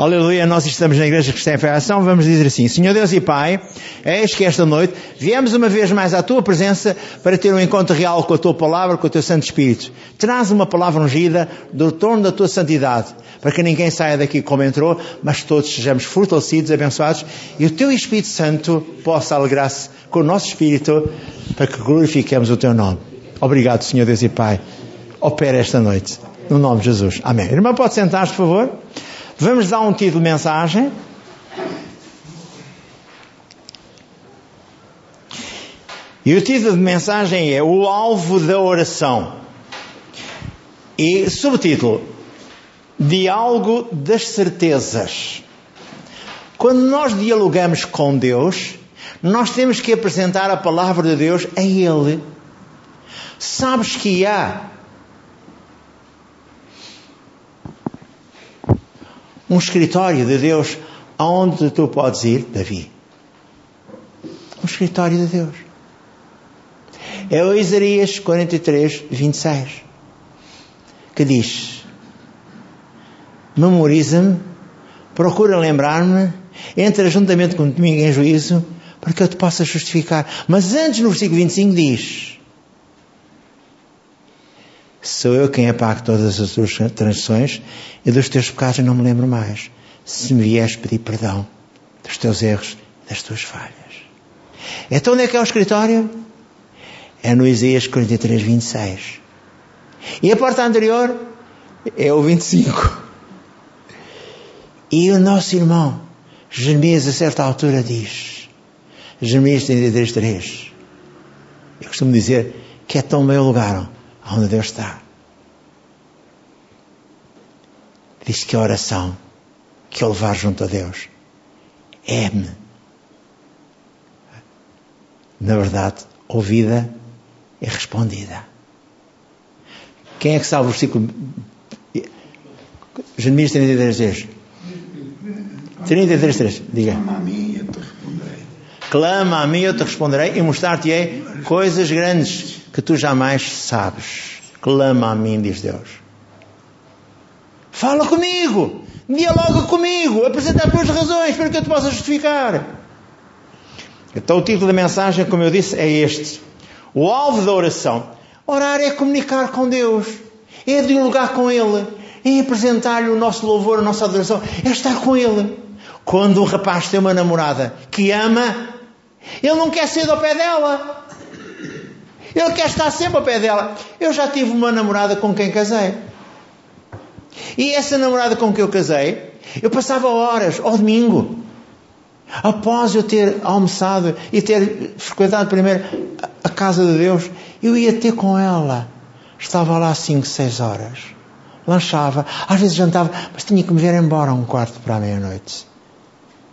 Aleluia, nós estamos na Igreja Cristã em Federação, vamos dizer assim, Senhor Deus e Pai, eis que esta noite viemos uma vez mais à Tua presença para ter um encontro real com a Tua Palavra, com o Teu Santo Espírito. Traz uma palavra ungida do torno da Tua santidade, para que ninguém saia daqui como entrou, mas todos sejamos fortalecidos, abençoados, e o Teu Espírito Santo possa alegrar-se com o nosso Espírito, para que glorifiquemos o Teu nome. Obrigado, Senhor Deus e Pai. Opera esta noite. No nome de Jesus. Amém. Irmã, pode sentar-se, por favor. Vamos dar um título de mensagem. E o título de mensagem é O Alvo da Oração. E subtítulo: Diálogo das Certezas. Quando nós dialogamos com Deus, nós temos que apresentar a palavra de Deus a Ele. Sabes que há um escritório de Deus aonde tu podes ir, Davi. Um escritório de Deus. É o Isaías 43, 26, que diz: Memoriza-me, procura lembrar-me, entra juntamente comigo em juízo, para que eu te possa justificar. Mas antes, no versículo 25, diz: Sou eu quem apago todas as tuas transições e dos teus pecados não me lembro mais. Se me vieres pedir perdão dos teus erros, das tuas falhas. Então onde é que é o escritório? É no Isaías 43, 26. E a porta anterior é o 25. E o nosso irmão, Jeremias, a certa altura, diz: Jeremias 33, 3. Eu costumo dizer que é tão bem o lugar onde Deus está. Diz que a oração que eu levar junto a Deus é-me, na verdade, ouvida e respondida. Quem é que sabe o versículo? Jeremias 33, 3. 33, 3. Diga. Clama a mim e eu te responderei. Clama a mim e eu te responderei e mostrar-te-ei coisas grandes que tu jamais sabes. Clama a mim, diz Deus. Fala comigo, dialoga comigo, apresenta as tuas razões para que eu te possa justificar. Então o título da mensagem, como eu disse, é este. O alvo da oração. Orar é comunicar com Deus, é dialogar com Ele, é apresentar-lhe o nosso louvor, a nossa adoração, é estar com Ele. Quando um rapaz tem uma namorada que ama, ele não quer ser ao pé dela. Ele quer estar sempre ao pé dela. Eu já tive uma namorada com quem casei. E essa namorada com quem eu casei, eu passava horas ao domingo, após eu ter almoçado e ter frequentado primeiro a casa de Deus, eu ia ter com ela. Estava lá 5, 6 horas. Lanchava, às vezes jantava, mas tinha que me ver embora um quarto para a meia-noite.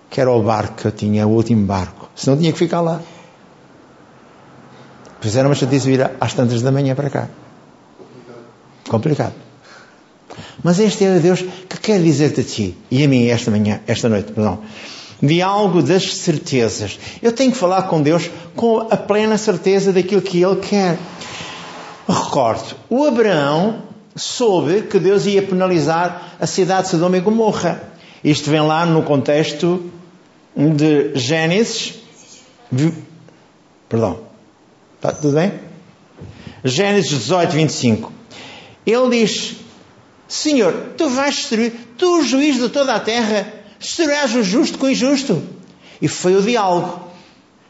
Que era o barco que eu tinha, o último barco. Senão tinha que ficar lá. Fizeram uma chatice vir às tantas da manhã para cá. Complicado. Mas este é o Deus que quer dizer-te a ti e a mim esta manhã, esta noite, perdão. Diálogo das certezas. Eu tenho que falar com Deus com a plena certeza daquilo que Ele quer. Recordo, o Abraão soube que Deus ia penalizar a cidade de Sodoma e Gomorra. Isto vem lá no contexto de Gênesis. Perdão. Está tudo bem? Gênesis 18, 25. Ele diz: Senhor, tu vais destruir, tu, o juiz de toda a terra, destruirás o justo com o injusto. E foi o diálogo.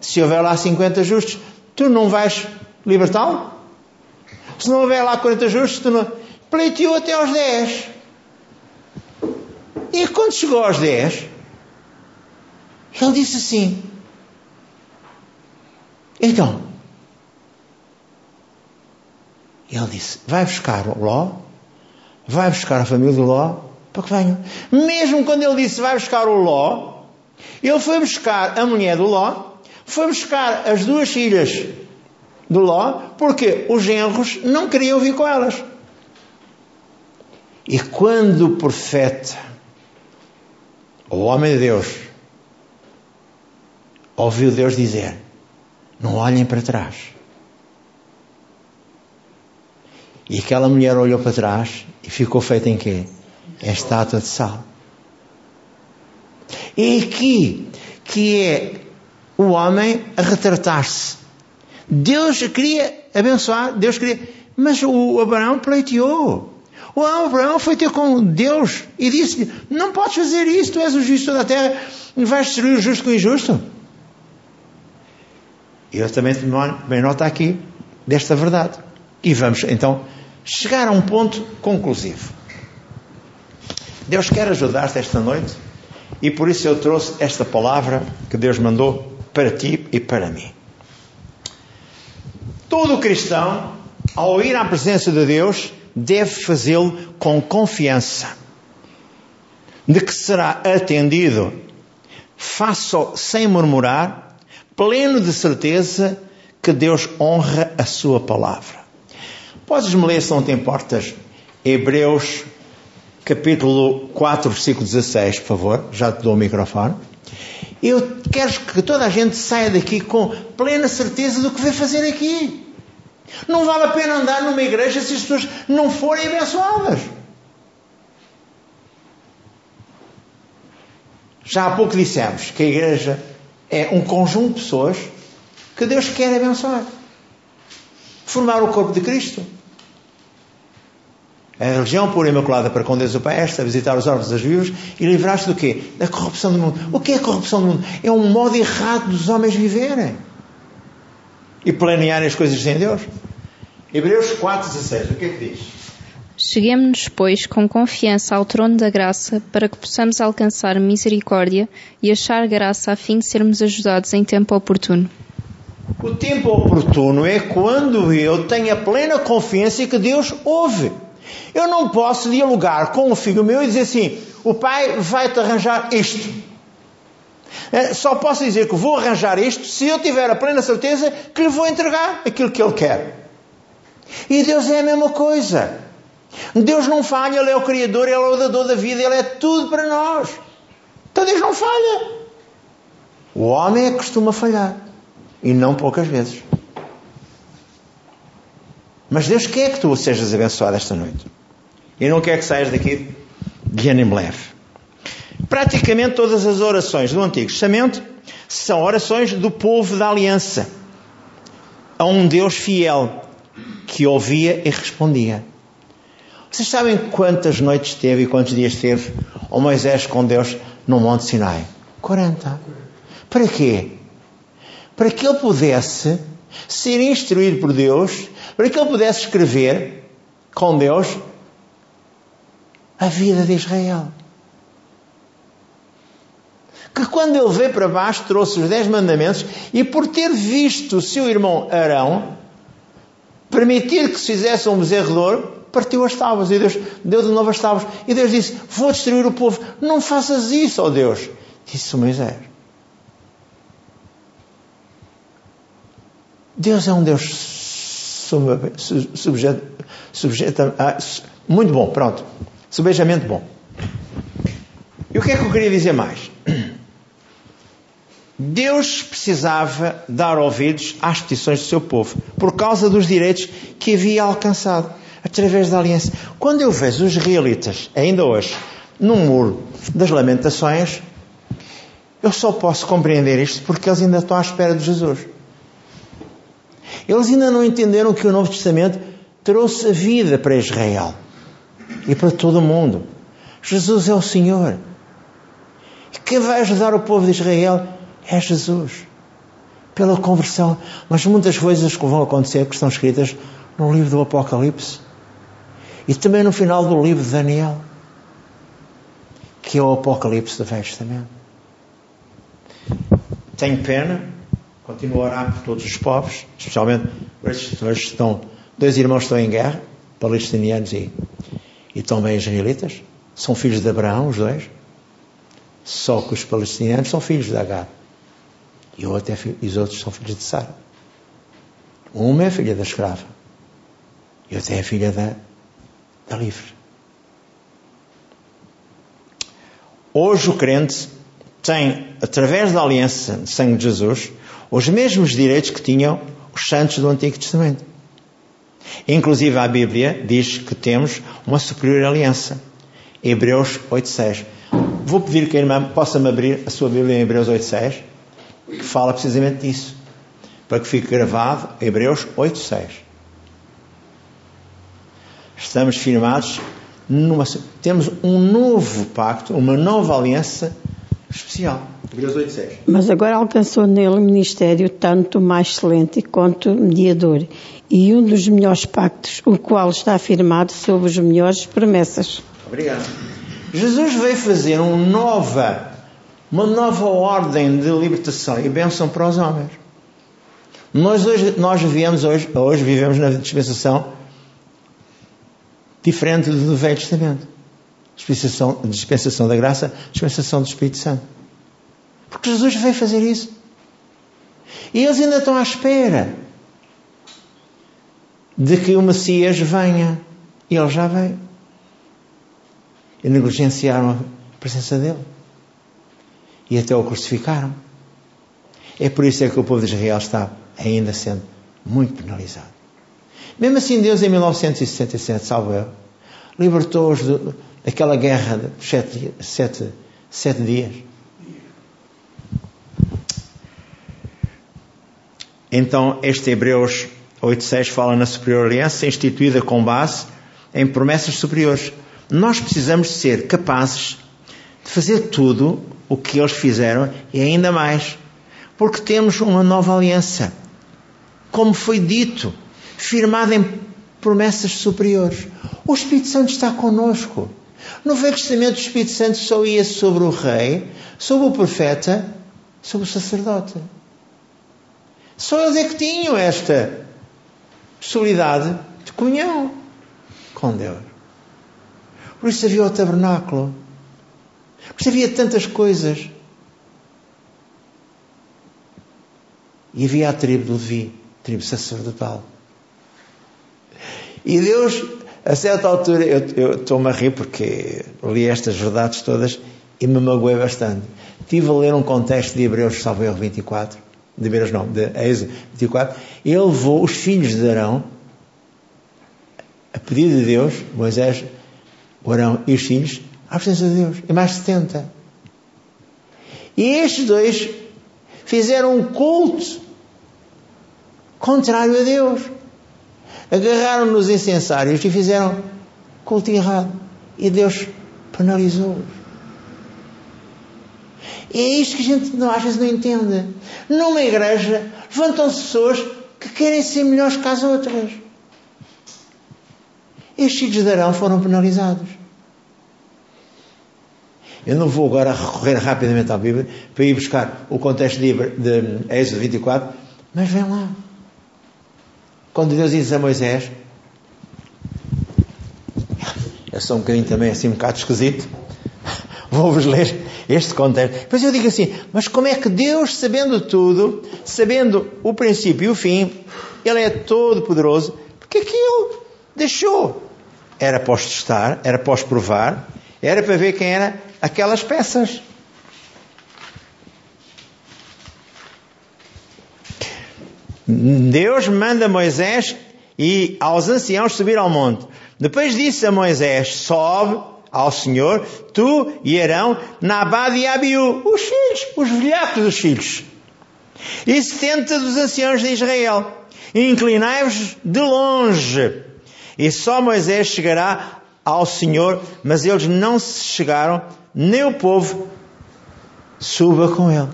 Se houver lá 50 justos, tu não vais libertá-lo? Se não houver lá 40 justos, tu não. Pleiteou até aos 10. E quando chegou aos 10, ele disse assim: Então, ele disse: Vai buscar o Ló, vai buscar a família do Ló, para que venham. Mesmo quando ele disse: Vai buscar o Ló, ele foi buscar a mulher do Ló, foi buscar as duas filhas do Ló, porque os genros não queriam vir com elas. E quando o profeta, o homem de Deus, ouviu Deus dizer: Não olhem para trás. E aquela mulher olhou para trás e ficou feita em quê? Em estátua de sal. É aqui que é o homem a retratar-se. Deus queria abençoar, Deus queria, mas o Abraão pleiteou. O Abraão foi ter com Deus e disse-lhe: Não podes fazer isso, tu és o justo da terra vais destruir o justo com o injusto. E eu também tomei nota aqui desta verdade. E vamos então chegar a um ponto conclusivo. Deus quer ajudar-te esta noite e por isso eu trouxe esta palavra que Deus mandou para ti e para mim. Todo cristão, ao ir à presença de Deus, deve fazê-lo com confiança de que será atendido, faça sem murmurar, pleno de certeza que Deus honra a sua palavra. Podes-me ler, se não te importas, Hebreus capítulo 4, versículo 16, por favor. Já te dou o microfone. Eu quero que toda a gente saia daqui com plena certeza do que vai fazer aqui. Não vale a pena andar numa igreja se as pessoas não forem abençoadas. Já há pouco dissemos que a igreja é um conjunto de pessoas que Deus quer abençoar. Formar o corpo de Cristo. A religião pura e imaculada para com Deus o Pai esta, visitar os órfãos das viúvas e livrar-se do quê? Da corrupção do mundo. O que é a corrupção do mundo? É um modo errado dos homens viverem e planearem as coisas sem Deus. Hebreus 4,16, o que é que diz? Cheguemos-nos, pois, com confiança ao trono da graça, para que possamos alcançar misericórdia e achar graça a fim de sermos ajudados em tempo oportuno. O tempo oportuno é quando eu tenho a plena confiança que Deus ouve. Eu não posso dialogar com um filho meu e dizer assim: o pai vai-te arranjar isto. É, só posso dizer que vou arranjar isto se eu tiver a plena certeza que lhe vou entregar aquilo que ele quer. E Deus é a mesma coisa. Deus não falha, Ele é o Criador, Ele é o dador da vida, Ele é tudo para nós. Então Deus não falha. O homem é que costuma falhar. E não poucas vezes. Mas Deus quer que tu sejas abençoado esta noite. E não quer que saias daqui de ânimo leve. Praticamente todas as orações do Antigo Testamento são orações do povo da aliança a um Deus fiel que ouvia e respondia. Vocês sabem quantas noites teve e quantos dias teve o Moisés com Deus no Monte Sinai? 40. Para quê? Para que ele pudesse ser instruído por Deus para que ele pudesse escrever com Deus a vida de Israel. Que quando ele veio para baixo trouxe os dez mandamentos e por ter visto o seu irmão Arão permitir que se fizesse um bezerro partiu as tábuas e Deus deu de novo as tábuas e Deus disse, vou destruir o povo. Não faças isso, ó Deus. Disse Moisés. Deus é um Deus subjeto, ah, muito bom, pronto. Subejamento bom. E o que é que eu queria dizer mais? Deus precisava dar ouvidos às petições do seu povo, por causa dos direitos que havia alcançado, através da aliança. Quando eu vejo os israelitas, ainda hoje, no muro das lamentações, eu só posso compreender isto porque eles ainda estão à espera de Jesus. Eles ainda não entenderam que o Novo Testamento trouxe a vida para Israel e para todo o mundo. Jesus é o Senhor. E quem vai ajudar o povo de Israel é Jesus. Pela conversão. Mas muitas coisas que vão acontecer que estão escritas no livro do Apocalipse. E também no final do livro de Daniel. Que é o Apocalipse do Velho Testamento. Tenho pena Continuo a orar por todos os povos, especialmente por estes hoje estão, dois irmãos estão em guerra, palestinianos e, e também israelitas. São filhos de Abraão, os dois. Só que os palestinianos são filhos de Agar. E, outro é, e os outros são filhos de Sara. Uma é filha da escrava. E outra é filha da, da livre. Hoje o crente tem, através da aliança de sangue de Jesus, os mesmos direitos que tinham os santos do Antigo Testamento. Inclusive a Bíblia diz que temos uma superior aliança. Hebreus 8.6. vou pedir que a irmã possa-me abrir a sua Bíblia em Hebreus 8.6, que fala precisamente disso, para que fique gravado Hebreus 8.6. Estamos firmados numa, temos um novo pacto, uma nova aliança especial. Hebreus 8.6. Mas agora alcançou nele ministério tanto mais excelente quanto mediador, e um dos melhores pactos, o qual está firmado sobre as melhores promessas. Obrigado. Jesus veio fazer uma nova, uma nova ordem de libertação e bênção para os homens. Nós hoje, nós vivemos hoje, hoje vivemos na dispensação diferente do Velho Testamento. Dispensação, dispensação da graça, dispensação do Espírito Santo. Porque Jesus veio fazer isso. E eles ainda estão à espera de que o Messias venha. E ele já veio. E negligenciaram a presença dele. E até o crucificaram. É por isso é que o povo de Israel está ainda sendo muito penalizado. Mesmo assim, Deus em 1967, salvo eu, libertou-os daquela guerra de sete, sete, sete dias. Então, este Hebreus 8.6 fala na superior aliança instituída com base em promessas superiores. Nós precisamos ser capazes de fazer tudo o que eles fizeram e ainda mais, porque temos uma nova aliança. Como foi dito, firmada em promessas superiores. O Espírito Santo está conosco. No Velho Testamento, o Espírito Santo só ia sobre o rei, sobre o profeta, sobre o sacerdote. Só eles é que tinham esta possibilidade de comunhão com Deus. Por isso havia o tabernáculo. Por isso havia tantas coisas. E havia a tribo do Levi, tribo sacerdotal. E Deus, a certa altura, eu estou-me a rir porque li estas verdades todas e me magoei bastante. Estive a ler um contexto de Hebreus, salvo erro 24, de Hebreus não, de Êxodo 24, ele levou os filhos de Arão, a pedido de Deus, Moisés, o Arão e os filhos, à presença de Deus, e mais 70. E estes dois fizeram um culto contrário a Deus agarraram nos incensários e fizeram culto errado. E Deus penalizou-os. E é isto que a gente não, às vezes não entende. Numa igreja levantam-se pessoas que querem ser melhores que as outras. Estes filhos de Arão foram penalizados. Eu não vou agora recorrer rapidamente à Bíblia para ir buscar o contexto de, de Êxodo 24, mas vem lá. Quando Deus diz a Moisés, eu sou um bocadinho também assim, um bocado esquisito, vou-vos ler este contexto. Depois eu digo assim, mas como é que Deus, sabendo tudo, sabendo o princípio e o fim, Ele é todo poderoso, porque é que Ele deixou? Era para testar, era para provar, era para ver quem era aquelas peças. Deus manda Moisés e aos anciãos subir ao monte. Depois disse a Moisés: Sobe ao Senhor, tu e Arão, Nabad e Abiú, os filhos, os velhacos dos filhos, e setenta dos anciãos de Israel. Inclinai-vos de longe, e só Moisés chegará ao Senhor, mas eles não se chegaram, nem o povo suba com ele.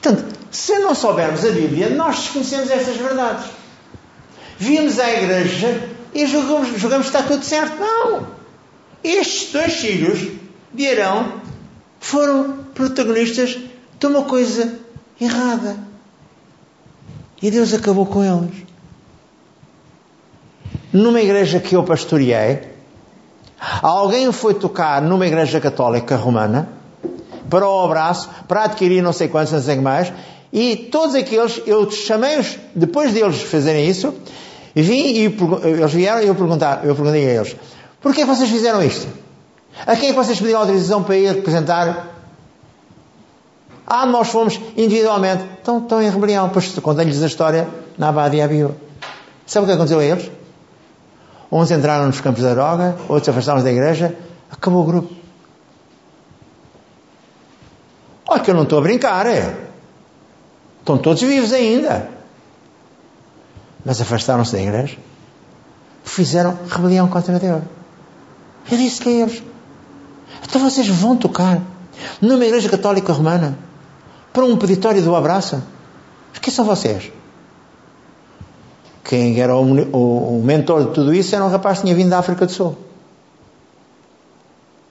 Portanto, se não soubermos a Bíblia, nós desconhecemos estas verdades. Vimos à igreja e julgamos, julgamos que está tudo certo. Não! Estes dois filhos de Arão foram protagonistas de uma coisa errada. E Deus acabou com eles. Numa igreja que eu pastoreei, alguém foi tocar numa igreja católica romana para o abraço, para adquirir não sei quantos, não sei mais, e todos aqueles, eu chamei-os, depois deles fazerem isso, vim e eles vieram e eu, perguntar, eu perguntei a eles: porquê vocês fizeram isto? A quem é que vocês pediram autorização para ir representar? Ah, nós fomos individualmente. Então estão em rebelião. Pois contei-lhes a história na Abade e Abiú. Sabe o que aconteceu a eles? Uns entraram nos campos da droga, outros afastaram-se da igreja. Acabou o grupo. Olha que eu não estou a brincar, é. Estão todos vivos ainda. Mas afastaram-se da igreja. Fizeram rebelião contra Deus. Eu disse a eles: então vocês vão tocar numa igreja católica romana para um peditório do abraço? Quem são vocês? Quem era o, o, mentor de tudo isso era um rapaz que tinha vindo da África do Sul.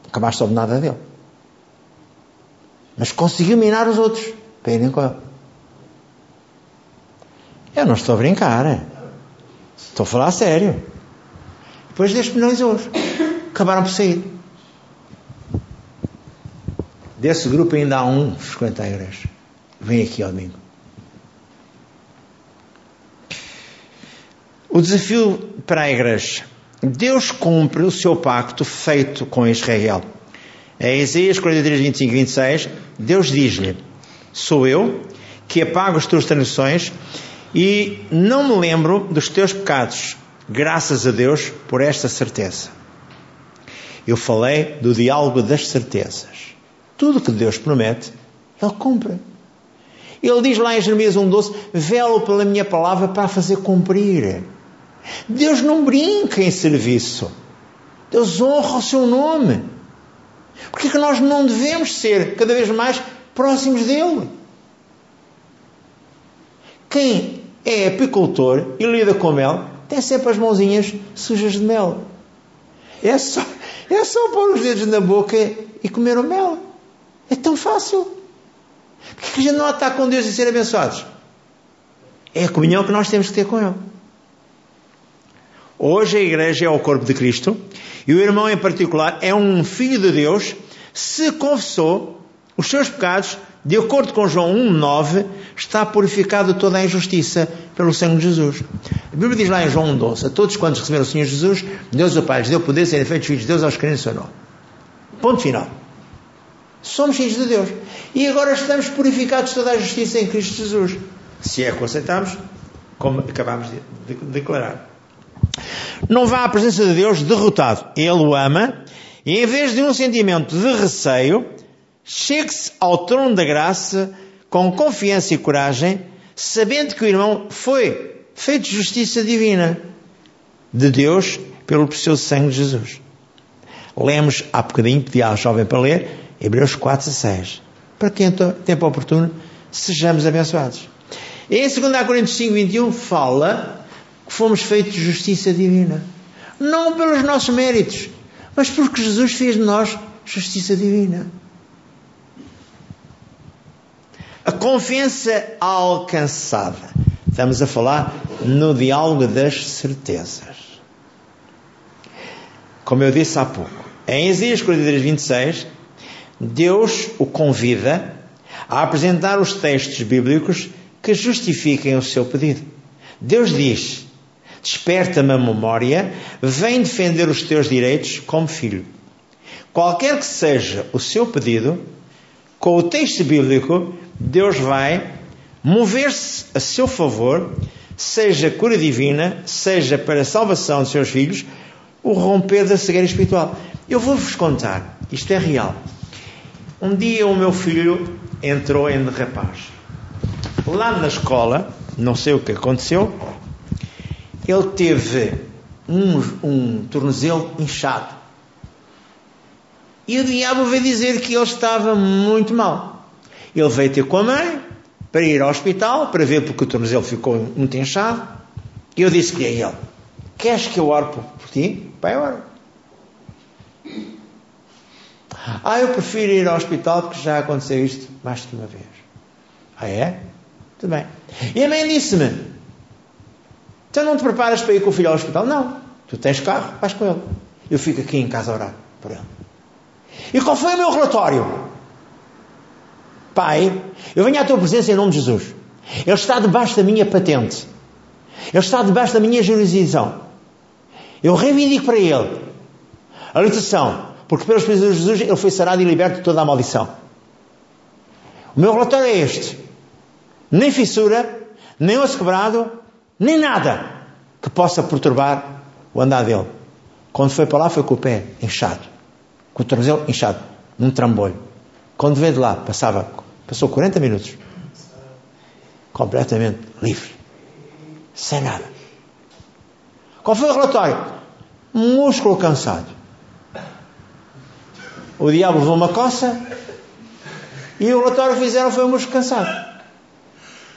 Nunca mais soube nada dele. Mas conseguiu minar os outros para irem com ele. Eu não estou a brincar. É? Estou a falar a sério. Depois destes milhões hoje. Acabaram por sair. Desse grupo ainda há um que frequenta a igreja. Vem aqui ao domingo. O desafio para a igreja. Deus cumpre o seu pacto feito com Israel. Em Isaías 43, 25 e 26, Deus diz-lhe: Sou eu que apago as tuas transgressões e não me lembro dos teus pecados. Graças a Deus por esta certeza. Eu falei do diálogo das certezas. Tudo que Deus promete, Ele cumpre. Ele diz lá em Jeremias 1,12: Velo pela minha palavra para fazer cumprir. Deus não brinca em serviço. Deus honra o seu nome. Porque é que nós não devemos ser cada vez mais próximos dele? Quem é apicultor e lida com mel tem sempre as mãozinhas sujas de mel. É só, é só pôr os dedos na boca e comer o mel. É tão fácil. Porque que a gente não está com Deus e ser abençoados? É a comunhão que nós temos que ter com Ele. Hoje a igreja é o corpo de Cristo e o irmão em particular é um filho de Deus se confessou os seus pecados, de acordo com João 1,9, está purificado toda a injustiça pelo sangue de Jesus. A Bíblia diz lá em João 1,12: A todos quantos receberam o Senhor Jesus, Deus o Pai lhes deu poder serem feitos filhos de Deus aos que no seu nome. Ponto final. Somos filhos de Deus. E agora estamos purificados toda a justiça em Cristo Jesus. Se é que o aceitamos, como acabamos de declarar. Não vá à presença de Deus derrotado. Ele o ama e em vez de um sentimento de receio, chegue-se ao trono da graça com confiança e coragem, sabendo que o irmão foi feito justiça divina de Deus pelo precioso sangue de Jesus. Lemos há bocadinho, pedi à jovem para ler, Hebreus 4 6. Para que em tempo oportuno sejamos abençoados. Em 2 Coríntios 5, 21 fala que fomos feitos justiça divina. Não pelos nossos méritos, mas porque Jesus fez de nós justiça divina. A confiança alcançada. Estamos a falar no diálogo das certezas. Como eu disse há pouco, em Isaías 43, 26, Deus o convida a apresentar os textos bíblicos que justifiquem o seu pedido. Deus diz: Desperta-me a memória, vem defender os teus direitos como filho. Qualquer que seja o seu pedido, com o texto bíblico, Deus vai mover-se a seu favor, seja cura divina, seja para a salvação de seus filhos, o romper da cegueira espiritual. Eu vou-vos contar, isto é real. Um dia o meu filho entrou em derrapagem. Lá na escola, não sei o que aconteceu, ele teve um, um tornozelo inchado. E o diabo veio dizer que ele estava muito mal. Ele veio ter com a mãe para ir ao hospital, para ver porque o tornozelo ficou muito inchado. E eu disse-lhe a ele: Queres que eu ore por ti? Pai, ora. Ah, eu prefiro ir ao hospital porque já aconteceu isto mais de uma vez. Ah, é? Tudo bem. E a mãe disse-me: Então não te preparas para ir com o filho ao hospital? Não. Tu tens carro, vais com ele. Eu fico aqui em casa a orar por ele. E qual foi o meu relatório? Pai, eu venho à tua presença em nome de Jesus. Ele está debaixo da minha patente. Ele está debaixo da minha jurisdição. Eu reivindico para ele a libertação porque pelos presenças de Jesus ele foi sarado e liberto de toda a maldição. O meu relatório é este: nem fissura, nem osso quebrado, nem nada que possa perturbar o andar dele. Quando foi para lá, foi com o pé inchado, com o tornozelo inchado, num trambolho. Quando veio de lá, passava Passou 40 minutos. Completamente livre. Sem nada. Qual foi o relatório? Músculo cansado. O diabo levou uma coça e o relatório que fizeram foi um músculo cansado.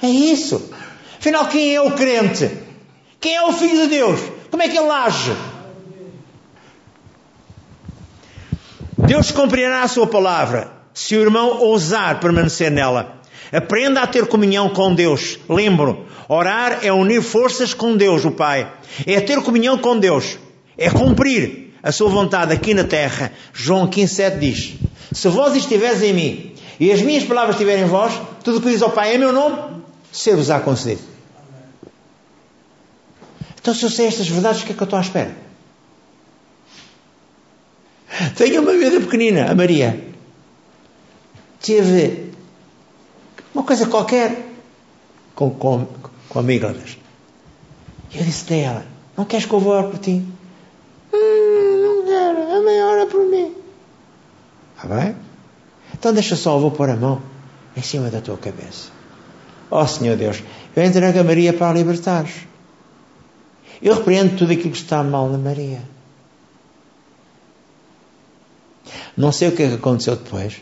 É isso. Afinal, quem é o crente? Quem é o filho de Deus? Como é que ele age? Deus cumprirá a sua palavra se o irmão ousar permanecer nela. Aprenda a ter comunhão com Deus. Lembro, orar é unir forças com Deus, o Pai. É ter comunhão com Deus. É cumprir a sua vontade aqui na terra. João 15,7 diz: Se vós estiveres em mim e as minhas palavras estiverem em vós, tudo o que diz ao Pai em meu nome, ser-vos-á concedido. Então, se eu sei estas verdades, o que é que eu estou à espera? Tenho uma vida pequenina, a Maria. Teve uma coisa qualquer com, com, com amígdalas. E eu disse a ela: Não queres que eu vou por ti? Hum, não quero, a mãe ora por mim. Está bem? Então deixa só, eu vou pôr a mão em cima da tua cabeça. Ó oh, Senhor Deus, eu entrego a Maria para a libertares. Eu repreendo tudo aquilo que está mal na Maria. Não sei o que é que aconteceu depois.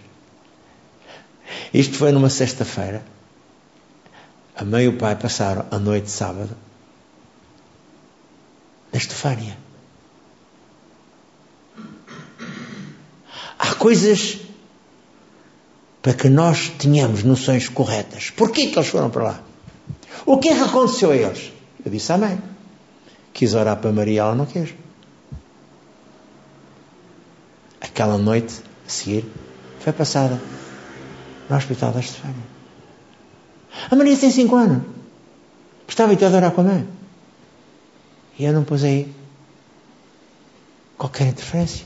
Isto foi numa sexta-feira. A mãe e o pai passaram a noite de sábado na Estefânia. Há coisas para que nós tenhamos noções corretas. Porquê que eles foram para lá? O que é que aconteceu a eles? Eu disse à mãe. Quis orar para Maria, ela não quis. Aquela noite a seguir foi passada no Hospital da Estefânia. A Maria tem 5 anos. Estava a orar com a mãe. E eu não pus aí qualquer interferência.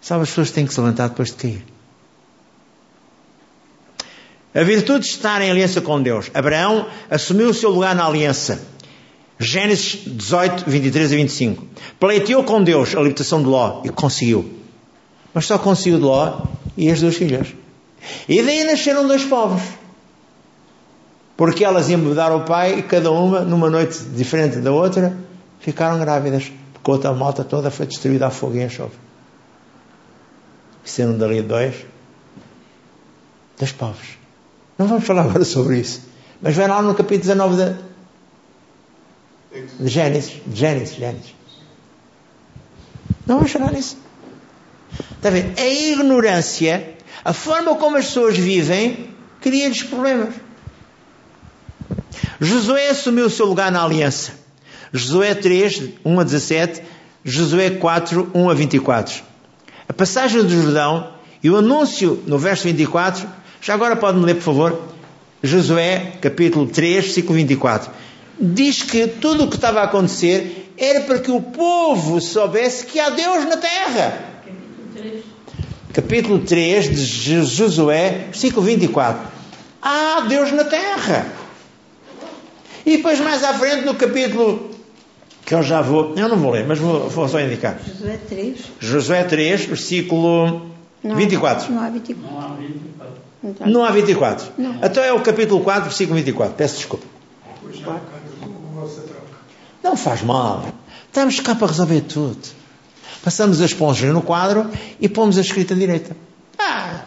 Sabe, as pessoas têm que se levantar depois de cair. A virtude de estar em aliança com Deus. Abraão assumiu o seu lugar na aliança. Gênesis 18, 23 a 25. Pleiteou com Deus a libertação de Ló e conseguiu. Mas só conseguiu de Ló e as duas filhas. E daí nasceram dois povos. Porque elas mudar o pai e cada uma, numa noite diferente da outra, ficaram grávidas. Porque outra malta toda foi destruída a fogo e enxofre. Sendo dali dois, dois povos. Não vamos falar agora sobre isso. Mas vai lá no capítulo 19 de, de Gênesis. Gênesis, Gênesis. Não vamos falar nisso. Está a ver? A ignorância, a forma como as pessoas vivem, cria-lhes problemas. Josué assumiu o seu lugar na aliança. Josué 3, 1 a 17, Josué 4, 1 a 24. A passagem do Jordão e o anúncio no verso 24 já agora pode-me ler, por favor, Josué, capítulo 3, versículo 24. Diz que tudo o que estava a acontecer era para que o povo soubesse que há Deus na terra. Capítulo 3 de Josué, versículo 24. Há Deus na terra. E depois mais à frente no capítulo que eu já vou, eu não vou ler, mas vou, vou só indicar. Josué 3. Josué 3, versículo Não, 24. Não há 24. Então, Não há 24. Não. Então é o capítulo 4, versículo 24. Peço desculpa. Não faz mal. Estamos cá para resolver tudo. Passamos a esponja no quadro e pomos a escrita direita. Ah,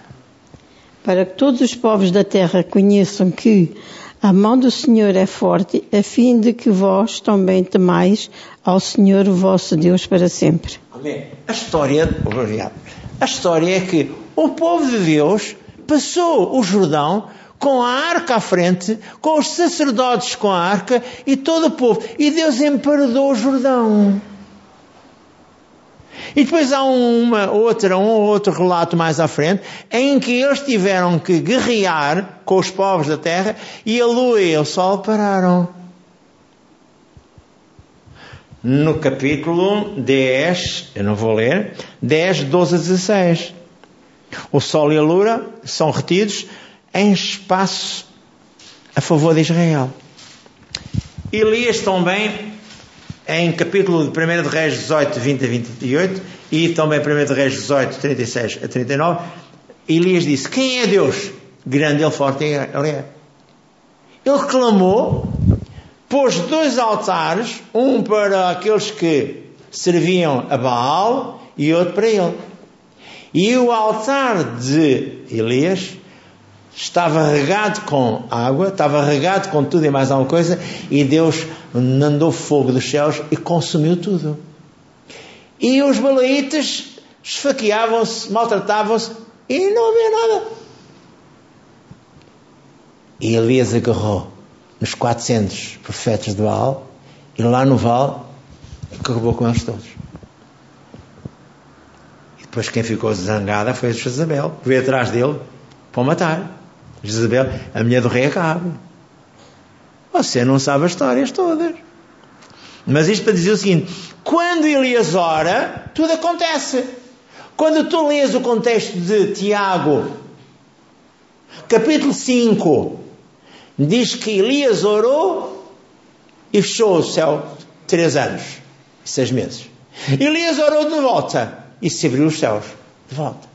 Para que todos os povos da terra conheçam que a mão do Senhor é forte, a fim de que vós também temais ao Senhor vosso Deus para sempre. amém. A história. A história é que o povo de Deus passou o Jordão com a arca à frente, com os sacerdotes com a arca e todo o povo. E Deus emparedou o Jordão. E depois há uma outra, um ou outro relato mais à frente, em que eles tiveram que guerrear com os povos da terra e a lua e o sol pararam. No capítulo 10, eu não vou ler, 10, 12 a 16. O sol e a lua são retidos em espaço a favor de Israel. Elias também em capítulo de 1 de Reis 18, 20 a 28 e também 1 de Reis 18, 36 a 39, Elias disse: Quem é Deus? Grande ele, forte ele é. Ele clamou, pôs dois altares, um para aqueles que serviam a Baal e outro para ele. E o altar de Elias estava regado com água, estava regado com tudo e mais alguma coisa, e Deus mandou fogo dos céus e consumiu tudo. E os balaítas esfaqueavam-se, maltratavam-se e não havia nada. E Elias agarrou nos 400 profetas de Baal e lá no vale acabou com eles todos. E depois quem ficou zangada foi Jezabel, que veio atrás dele para o matar. Jezabel, a mulher do rei Acabe. Você não sabe as histórias todas. Mas isto para dizer o seguinte: quando Elias ora, tudo acontece. Quando tu lês o contexto de Tiago, capítulo 5, diz que Elias orou e fechou o céu três anos e seis meses. Elias orou de volta e se abriu os céus de volta.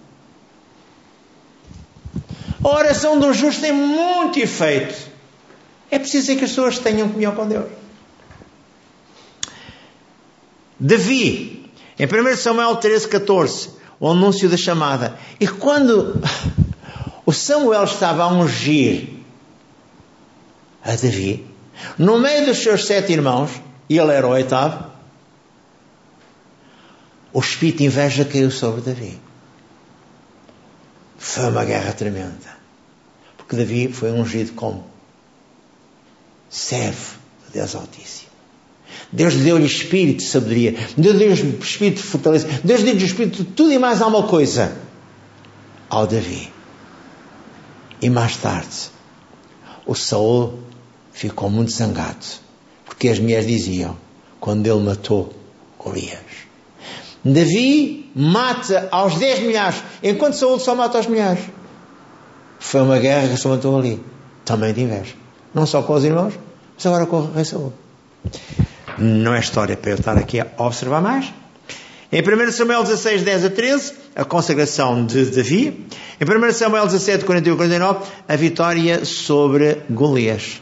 A oração do justo tem muito efeito. É preciso que as pessoas tenham comunhão com Deus. Davi, em 1 Samuel 13, 14, o anúncio da chamada. E quando o Samuel estava a ungir a Davi, no meio dos seus sete irmãos, e ele era o oitavo, o espírito de inveja caiu sobre Davi. Foi uma guerra tremenda. Porque Davi foi ungido como servo de Deus Altíssimo. Deus deu-lhe espírito de sabedoria. Deus deu-lhe espírito de fortaleza. Deus deu-lhe espírito de tudo e mais alguma coisa ao Davi. E mais tarde, o Saul ficou muito zangado. Porque as mulheres diziam, quando ele matou Golias. Davi mata aos 10 milhares, enquanto Saul só mata aos milhares. Foi uma guerra que se matou ali. Também de inveja. Não só com os irmãos, mas agora com o rei Saul. Não é história para eu estar aqui a observar mais. Em 1 Samuel 16, 10 a 13, a consagração de Davi. Em 1 Samuel 17, 41 a 49, a vitória sobre Golias.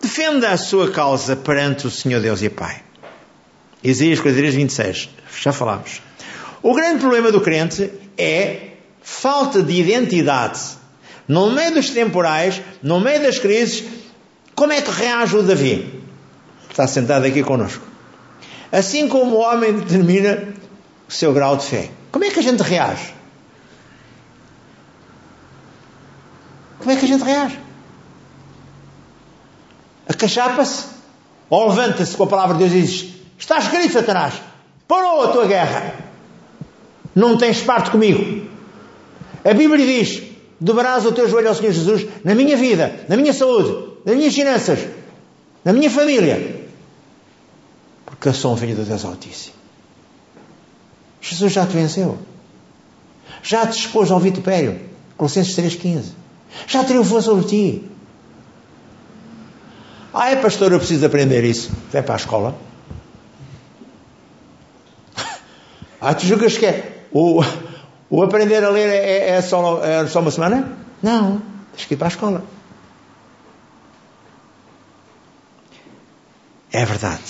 Defenda a sua causa perante o Senhor Deus e Pai. Isaías 43, 26. Já falámos. O grande problema do crente é falta de identidade. No meio dos temporais, no meio das crises, como é que reage o Davi? Está sentado aqui conosco. Assim como o homem determina o seu grau de fé. Como é que a gente reage? Como é que a gente reage? Acachapa-se? Ou levanta-se com a palavra de Deus e diz: Está escrito, Satanás, parou a tua guerra. Não tens parte comigo. A Bíblia diz: dobrarás o teu joelho ao Senhor Jesus na minha vida, na minha saúde, nas minhas finanças, na minha família. Porque eu sou um filho do Deus Altíssimo. Jesus já te venceu. Já te expôs ao vitupério. Colossenses 3,15. Já triunfou sobre ti. Ah, é pastor, eu preciso aprender isso. Vai para a escola. Ah, tu julgas que é o, o aprender a ler é, é, só, é só uma semana? Não, tens que ir para a escola. É verdade.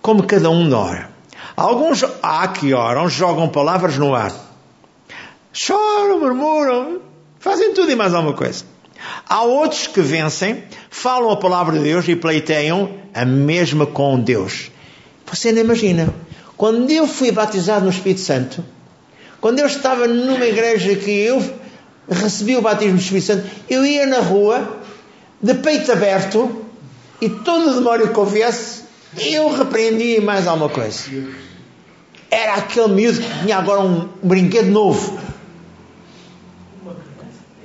Como cada um ora. Alguns há que oram, jogam palavras no ar. Choram, murmuram, fazem tudo e mais alguma coisa. Há outros que vencem, falam a palavra de Deus e pleiteiam a mesma com Deus. Você não imagina. Quando eu fui batizado no Espírito Santo, quando eu estava numa igreja que eu recebi o batismo do Espírito Santo, eu ia na rua, de peito aberto, e todo o demónio que houvesse, eu repreendia mais alguma coisa. Era aquele miúdo que tinha agora um, brinquedo novo.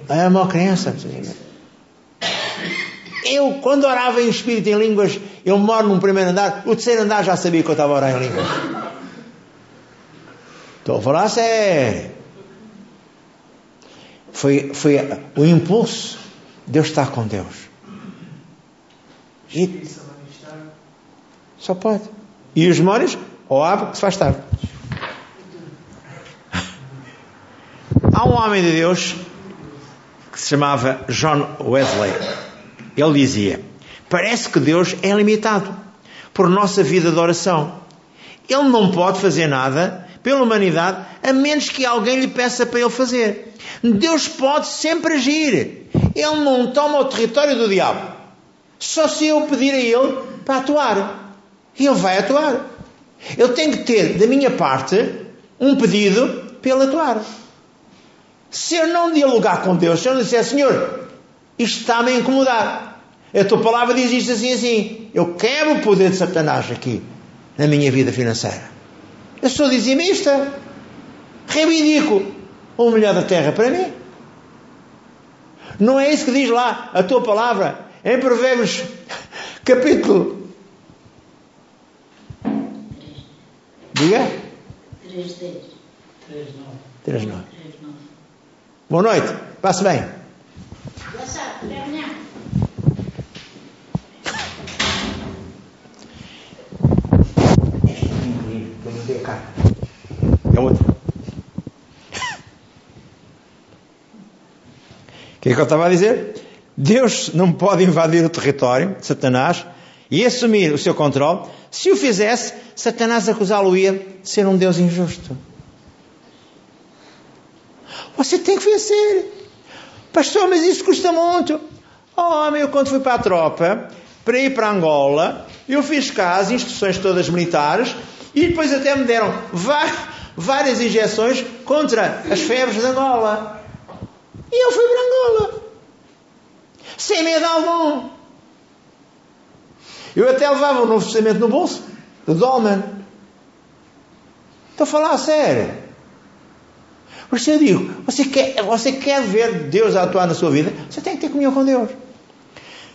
É uma criança. Eu, quando orava em espírito em línguas, eu moro num primeiro andar, o terceiro andar já sabia que eu estava a orar em línguas. A falar sério. Foi, foi o impulso. Deus está com Deus. E só pode. E os demónios, ou abre que se faz tarde. Há um homem de Deus que se chamava John Wesley. Ele dizia: Parece que Deus é limitado por nossa vida de oração. Ele não pode fazer nada pela humanidade a menos que alguém lhe peça para ele fazer. Deus pode sempre agir. Ele não toma o território do diabo. Só se eu pedir a ele para atuar. Ele vai atuar. Eu tenho que ter, da minha parte, um pedido para ele atuar. Se eu não dialogar com Deus, se eu não disser, Senhor, isto está-me a incomodar. A tua palavra diz isto assim, assim. Eu quero o poder de Satanás aqui, na minha vida financeira. Eu sou dizimista. Reivindico o melhor da terra para mim. Não é isso que diz lá a tua palavra em Provérbios, capítulo. Diga? 3, 10. 3, 9. 3, 9. Boa noite, passe bem. Boa tarde, amanhã. É outro. O que é que eu estava a dizer? Deus não pode invadir o território de Satanás e assumir o seu controle. Se o fizesse, Satanás acusá-lo-ia de ser um Deus injusto. Você tem que vencer. Pastor, mas isso custa muito. Oh, homem, eu quando fui para a tropa, para ir para Angola, eu fiz caso, instruções todas militares, e depois até me deram várias injeções contra as febres de Angola. E eu fui para Angola. Sem medo algum. Eu até levava um novo testamento no bolso, do Dolman. Estou a falar a sério. Por isso eu digo, você quer, você quer ver Deus atuar na sua vida? Você tem que ter comunhão com Deus.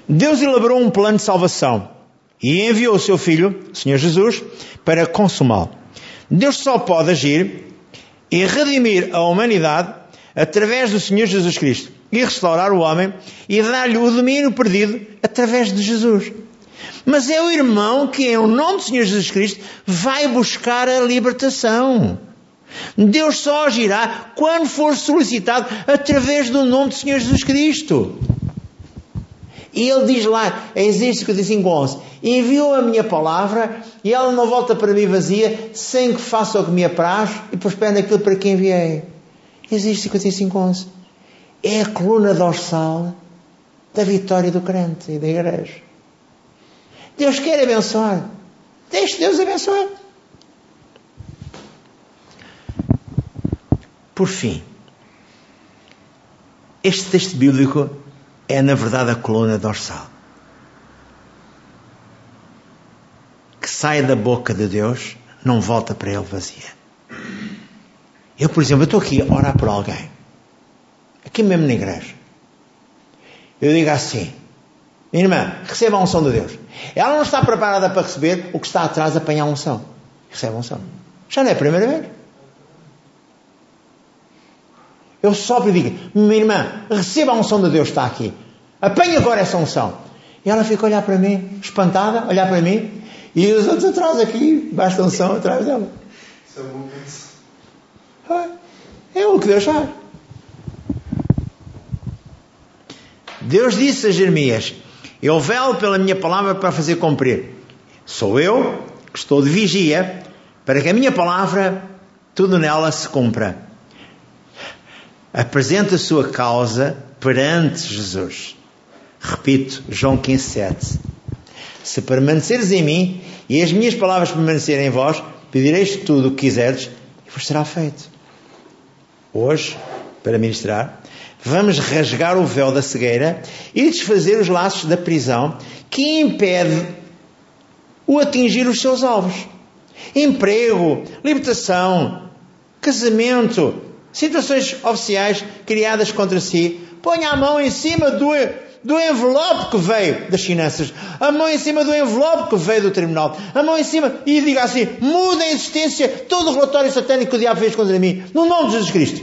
Deus elaborou um plano de salvação e enviou o seu Filho, Senhor Jesus, para consumá-lo. Deus só pode agir e redimir a humanidade através do Senhor Jesus Cristo e restaurar o homem e dar-lhe o domínio perdido através de Jesus. Mas é o irmão que, em nome do Senhor Jesus Cristo, vai buscar a libertação. Deus só agirá quando for solicitado através do nome do Senhor Jesus Cristo. E ele diz lá, em Isaías 55, 11: Enviou a minha palavra e ela não volta para mim vazia, sem que faça o que me apraz e prospere naquilo para quem enviei. Isaías 55, 11. É a coluna dorsal da vitória do crente e da igreja. Deus quer abençoar. Deixe Deus abençoar. Por fim, este texto bíblico é, na verdade, a coluna dorsal que sai da boca de Deus, não volta para ele vazia. Eu, por exemplo, estou aqui a orar por alguém, aqui mesmo na igreja. Eu digo assim: minha irmã, receba a unção de Deus. Ela não está preparada para receber o que está atrás apanhar a unção. Recebe a unção. Já não é a primeira vez. Eu sopro e digo: Minha irmã, receba a unção de Deus, está aqui. Apanhe agora essa unção. E ela fica a olhar para mim, espantada, olhar para mim, e os outros atrás aqui, basta unção atrás dela. É o que Deus faz. Deus disse a Jeremias: Eu velo pela minha palavra para fazer cumprir. Sou eu que estou de vigia para que a minha palavra, tudo nela se cumpra apresenta a sua causa perante Jesus. Repito, João 15, 7. Se permaneceres em mim e as minhas palavras permanecerem em vós, pedireis tudo o que quiserdes e vos será feito. Hoje, para ministrar, vamos rasgar o véu da cegueira e desfazer os laços da prisão que impede o atingir os seus alvos. Emprego, libertação, casamento, situações oficiais criadas contra si, ponha a mão em cima do, do envelope que veio das finanças, a mão em cima do envelope que veio do tribunal, a mão em cima e diga assim: muda a existência todo o relatório satânico que o diabo fez contra mim, no nome de Jesus Cristo.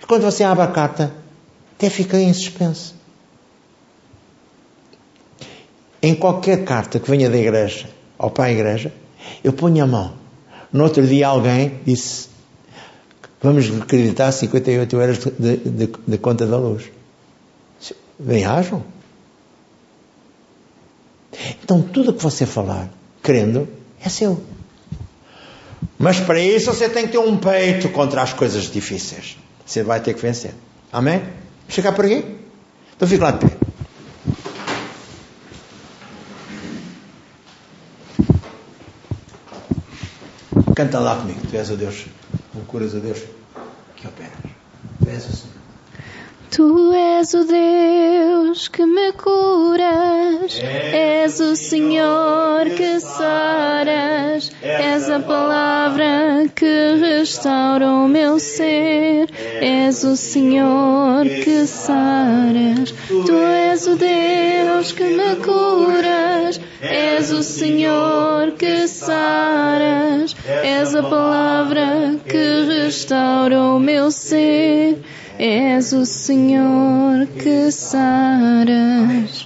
E quando você abre a carta, até fica em suspenso. Em qualquer carta que venha da igreja, ao pai da igreja, eu ponho a mão. No outro dia alguém disse: vamos acreditar 58 euros de, de, de conta da luz. Bem ajam. Então tudo que você falar, crendo, é seu. Mas para isso você tem que ter um peito contra as coisas difíceis. Você vai ter que vencer. Amém? Chegar por aqui? Então fica lá de pé. Canta lá comigo. Tu és o Deus, o curas o Deus que opera. Tu és o Senhor. Tu és o Deus que me curas, és o Senhor que saras, és a palavra que restaura o meu ser, és o Senhor que saras. Tu és o Deus que me curas, és o Senhor que saras, és a palavra que restaura o meu ser. És o Senhor que saras.